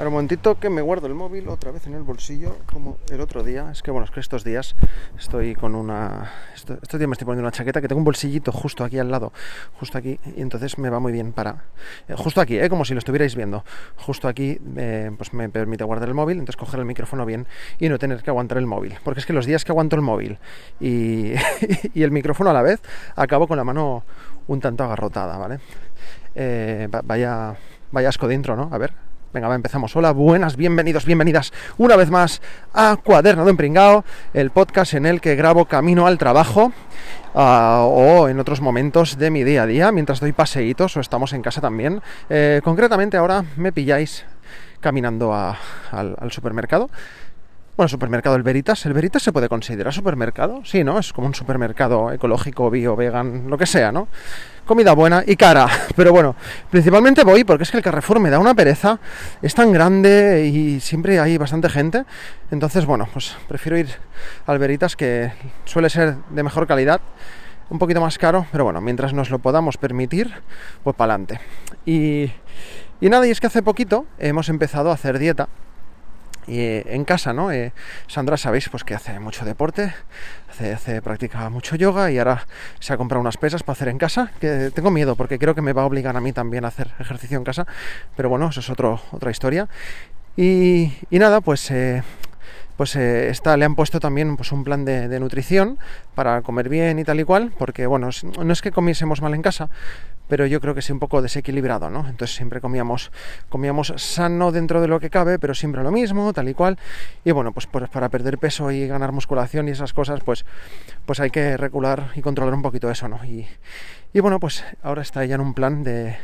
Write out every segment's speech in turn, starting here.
Ahora un momentito que me guardo el móvil otra vez en el bolsillo, como el otro día. Es que bueno, es que estos días estoy con una. Estos, días me estoy poniendo una chaqueta que tengo un bolsillito justo aquí al lado, justo aquí, y entonces me va muy bien para. eh, justo aquí, ¿eh? como si lo estuvierais viendo. Justo aquí, eh, pues me permite guardar el móvil, entonces coger el micrófono bien y no tener que aguantar el móvil. Porque es que los días que aguanto el móvil y, y el micrófono a la vez, acabo con la mano un tanto agarrotada, ¿vale? Eh, va- vaya, vaya asco dentro, ¿no? A ver, Venga, empezamos. Hola, buenas, bienvenidos, bienvenidas una vez más a Cuaderno de Empringao, el podcast en el que grabo camino al trabajo ah, o en otros momentos de mi día a día, mientras doy paseitos o estamos en casa también. Eh, concretamente ahora me pilláis caminando al supermercado. Bueno, supermercado El Veritas. ¿El Veritas se puede considerar supermercado? Sí, ¿no? Es como un supermercado ecológico, bio, vegan, lo que sea, ¿no? Comida buena y cara. Pero bueno, principalmente voy porque es que el Carrefour me da una pereza. Es tan grande y siempre hay bastante gente. Entonces, bueno, pues prefiero ir al Veritas que suele ser de mejor calidad. Un poquito más caro, pero bueno, mientras nos lo podamos permitir, pues para adelante. Y, y nada, y es que hace poquito hemos empezado a hacer dieta eh, en casa, ¿no? Eh, Sandra, sabéis, pues que hace mucho deporte, hace, hace practica mucho yoga y ahora se ha comprado unas pesas para hacer en casa, que tengo miedo porque creo que me va a obligar a mí también a hacer ejercicio en casa, pero bueno, eso es otro, otra historia. Y, y nada, pues... eh, pues eh, está, le han puesto también pues, un plan de, de nutrición para comer bien y tal y cual, porque bueno, no es que comiésemos mal en casa, pero yo creo que sí un poco desequilibrado, ¿no? Entonces siempre comíamos, comíamos sano dentro de lo que cabe, pero siempre lo mismo, tal y cual. Y bueno, pues, pues para perder peso y ganar musculación y esas cosas, pues, pues hay que regular y controlar un poquito eso, ¿no? Y, y bueno, pues ahora está ella en un plan de,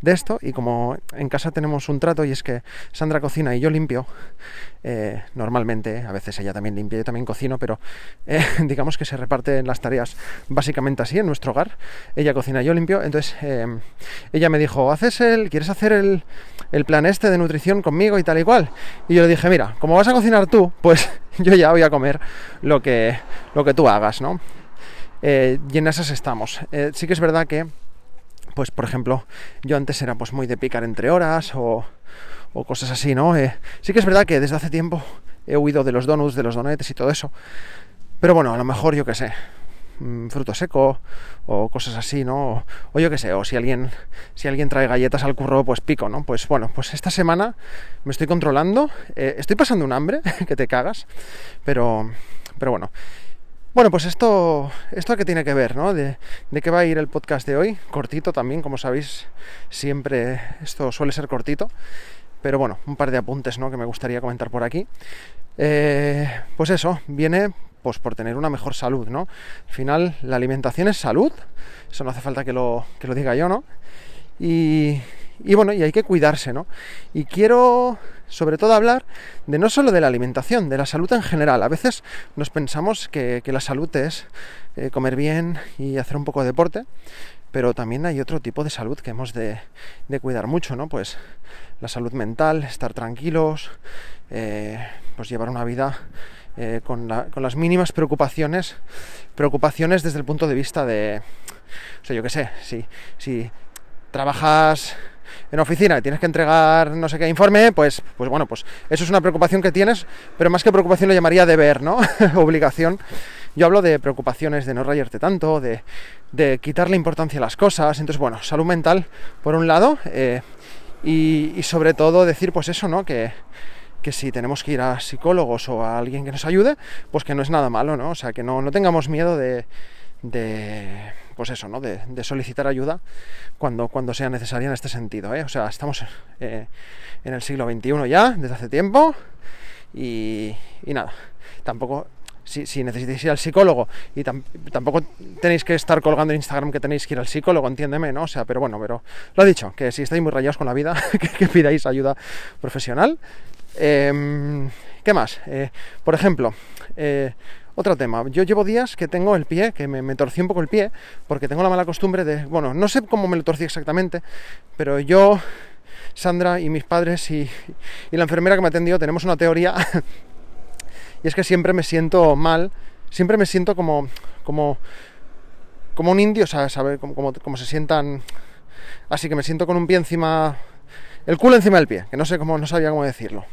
de esto y como en casa tenemos un trato y es que Sandra cocina y yo limpio, eh, normalmente, a veces ella también limpia, yo también cocino, pero eh, digamos que se reparten las tareas básicamente así en nuestro hogar. Ella cocina, yo limpio, entonces ella me dijo, ¿haces el, quieres hacer el, el plan este de nutrición conmigo y tal y cual? Y yo le dije, mira, como vas a cocinar tú, pues yo ya voy a comer lo que, lo que tú hagas, ¿no? Eh, y en esas estamos. Eh, sí que es verdad que, pues por ejemplo, yo antes era pues muy de picar entre horas o, o cosas así, ¿no? Eh, sí que es verdad que desde hace tiempo he huido de los donuts, de los donetes y todo eso. Pero bueno, a lo mejor yo qué sé, fruto seco o cosas así, ¿no? O, o yo qué sé, o si alguien, si alguien trae galletas al curro, pues pico, ¿no? Pues bueno, pues esta semana me estoy controlando, eh, estoy pasando un hambre que te cagas, pero, pero bueno. Bueno, pues esto, esto que tiene que ver, ¿no? De, de qué va a ir el podcast de hoy, cortito también, como sabéis, siempre esto suele ser cortito, pero bueno, un par de apuntes, ¿no? Que me gustaría comentar por aquí. Eh, pues eso, viene pues por tener una mejor salud, ¿no? Al final, la alimentación es salud, eso no hace falta que lo, que lo diga yo, ¿no? Y, bueno, y hay que cuidarse, ¿no? Y quiero sobre todo hablar de no solo de la alimentación, de la salud en general. A veces nos pensamos que, que la salud es eh, comer bien y hacer un poco de deporte, pero también hay otro tipo de salud que hemos de, de cuidar mucho, ¿no? Pues la salud mental, estar tranquilos, eh, pues llevar una vida eh, con, la- con las mínimas preocupaciones, preocupaciones desde el punto de vista de, o sea, yo qué sé, si, si trabajas en oficina y tienes que entregar no sé qué informe, pues, pues bueno, pues eso es una preocupación que tienes, pero más que preocupación lo llamaría deber, ¿no? Obligación. Yo hablo de preocupaciones de no rayarte tanto, de, de quitarle importancia a las cosas. Entonces, bueno, salud mental, por un lado, eh, y, y sobre todo decir, pues eso, ¿no? Que, que si tenemos que ir a psicólogos o a alguien que nos ayude, pues que no es nada malo, ¿no? O sea, que no, no tengamos miedo de, de pues eso, ¿no? De, solicitar ayuda cuando, cuando sea necesaria en este sentido, ¿eh? O sea, estamos eh, en el siglo XXI ya, desde hace tiempo, y, y nada, tampoco si, si, necesitáis ir al psicólogo y tam tampoco tenéis que estar colgando en Instagram que tenéis que ir al psicólogo, entiéndeme, ¿no? O sea, pero bueno, pero lo he dicho, que si estáis muy rayados con la vida, que pidáis ayuda profesional. Eh, ¿Qué más? Eh, por ejemplo, eh, otro tema. Yo llevo días que tengo el pie, que me, torcí un poco el pie, porque tengo la mala costumbre de, bueno, no sé cómo me lo torcí exactamente, pero yo, Sandra y mis padres y, la enfermera que me ha atendido tenemos una teoría, y es que siempre me siento mal, siempre me siento como, como, como un indio, ¿sabes? Como, como, como se sientan, así que me siento con un pie encima, el culo encima del pie, que no sé cómo, no sabía cómo decirlo.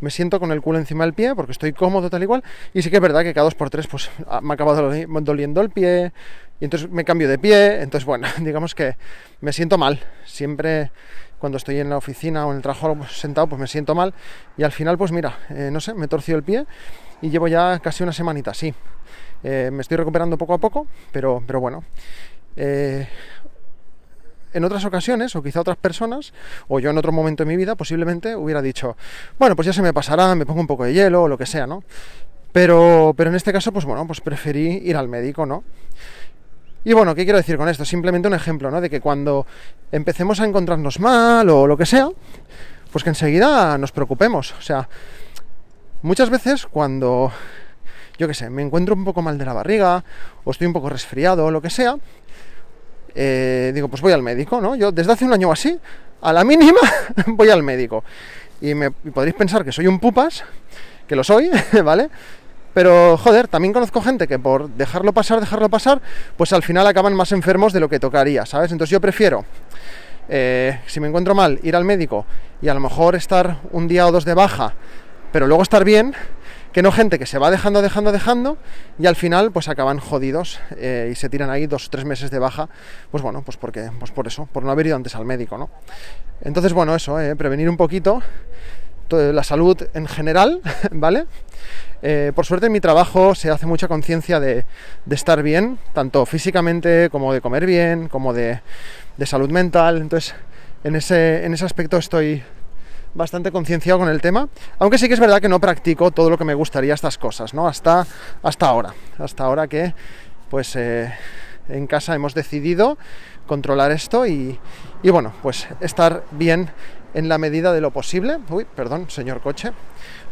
Me siento con el culo encima del pie porque estoy cómodo tal igual y sí que es verdad que cada dos por tres pues me acaba doliendo el pie y entonces me cambio de pie entonces bueno digamos que me siento mal. Siempre cuando estoy en la oficina o en el trabajo sentado pues me siento mal y al final pues mira eh, no sé me torció el pie y llevo ya casi una semanita así eh, me estoy recuperando poco a poco pero pero bueno. Eh, en otras ocasiones, o quizá otras personas, o yo en otro momento de mi vida, posiblemente hubiera dicho, bueno, pues ya se me pasará, me pongo un poco de hielo o lo que sea, ¿no? Pero, pero en este caso, pues bueno, pues preferí ir al médico, ¿no? Y bueno, ¿qué quiero decir con esto? Simplemente un ejemplo, ¿no? De que cuando empecemos a encontrarnos mal o lo que sea, pues que enseguida nos preocupemos. O sea, muchas veces cuando, yo qué sé, me encuentro un poco mal de la barriga, o estoy un poco resfriado o lo que sea, eh, digo, pues voy al médico, ¿no? Yo desde hace un año así, a la mínima, voy al médico. Y me podréis pensar que soy un pupas, que lo soy, ¿vale? Pero, joder, también conozco gente que por dejarlo pasar, dejarlo pasar, pues al final acaban más enfermos de lo que tocaría, ¿sabes? Entonces yo prefiero, eh, si me encuentro mal, ir al médico y a lo mejor estar un día o dos de baja, pero luego estar bien, que no gente que se va dejando, dejando, dejando y al final pues acaban jodidos eh, y se tiran ahí dos o tres meses de baja, pues bueno, pues porque, pues por eso, por no haber ido antes al médico, ¿no? Entonces, bueno, eso, eh, prevenir un poquito la salud en general, ¿vale? Eh, por suerte en mi trabajo se hace mucha conciencia de, estar bien, tanto físicamente como de comer bien, como de, de salud mental, entonces en ese, en ese aspecto estoy bastante concienciado con el tema, aunque sí que es verdad que no practico todo lo que me gustaría estas cosas, ¿no? Hasta, hasta ahora, hasta ahora que pues eh, en casa hemos decidido controlar esto y, y bueno, pues estar bien en la medida de lo posible. Uy, perdón, señor coche.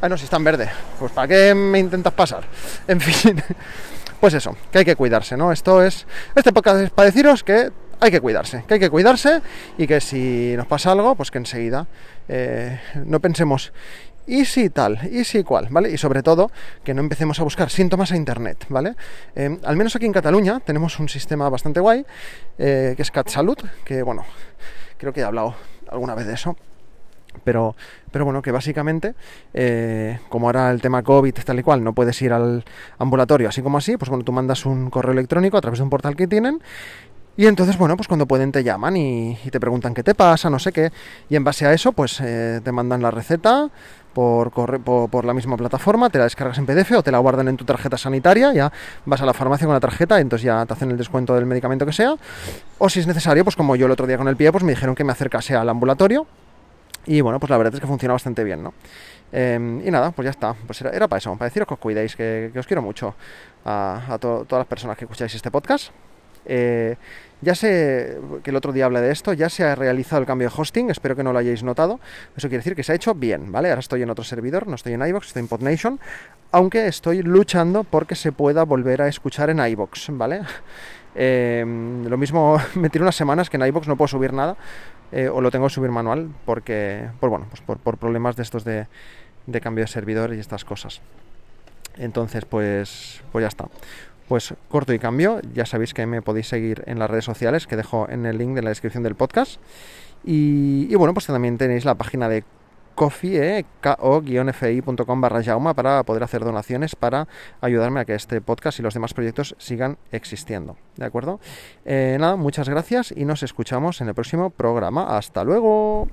Ah, no, si está en verde. Pues ¿para qué me intentas pasar? En fin, pues eso, que hay que cuidarse, ¿no? Esto es... Este podcast es para deciros que hay que cuidarse, que hay que cuidarse y que si nos pasa algo, pues que enseguida eh, no pensemos, ¿y si tal? ¿y si cual? ¿Vale? Y sobre todo, que no empecemos a buscar síntomas a internet, ¿vale? Eh, al menos aquí en Cataluña tenemos un sistema bastante guay, eh, que es CatSalut, que bueno, creo que he hablado alguna vez de eso. Pero, pero bueno, que básicamente, como ahora el tema COVID tal y cual, no puedes ir al ambulatorio así como así, pues bueno, tú mandas un correo electrónico a través de un portal que tienen y entonces, bueno, pues cuando pueden te llaman y, te preguntan qué te pasa, no sé qué. Y en base a eso, pues eh, te mandan la receta por, por, la misma plataforma, te la descargas en PDF o te la guardan en tu tarjeta sanitaria, ya vas a la farmacia con la tarjeta entonces ya te hacen el descuento del medicamento que sea. O si es necesario, pues como yo el otro día con el pie, pues me dijeron que me acercase al ambulatorio. Y bueno, pues la verdad es que funciona bastante bien, ¿no? Em, y nada, pues ya está. Pues era, para eso, para deciros que os cuidéis, que, os quiero mucho a todas las personas que escucháis este podcast. Eh, ya sé que el otro día hablé de esto, ya se ha realizado el cambio de hosting, espero que no lo hayáis notado. Eso quiere decir que se ha hecho bien, ¿vale? Ahora estoy en otro servidor, no estoy en iVoox, estoy en PodNation, aunque estoy luchando porque se pueda volver a escuchar en iVoox, ¿vale? Eh, lo mismo me tiro unas semanas que en iVoox no puedo subir nada, eh, o lo tengo que subir manual, porque, por, bueno, pues por, por problemas de estos de, de cambio de servidor y estas cosas. Entonces, pues, pues ya está. Pues corto y cambio, ya sabéis que me podéis seguir en las redes sociales que dejo en el link de la descripción del podcast. Y, bueno, pues también tenéis la página de coffee, eh, ko-fi.com barra jauma para poder hacer donaciones para ayudarme a que este podcast y los demás proyectos sigan existiendo. ¿De acuerdo? Eh, nada, muchas gracias y nos escuchamos en el próximo programa. Hasta luego.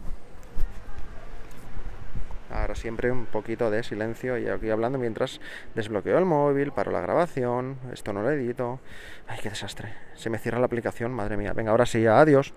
Ahora siempre un poquito de silencio y aquí hablando mientras desbloqueo el móvil, paro la grabación, esto no lo edito. Ay, qué desastre. Se me cierra la aplicación, madre mía. Venga, ahora sí, adiós.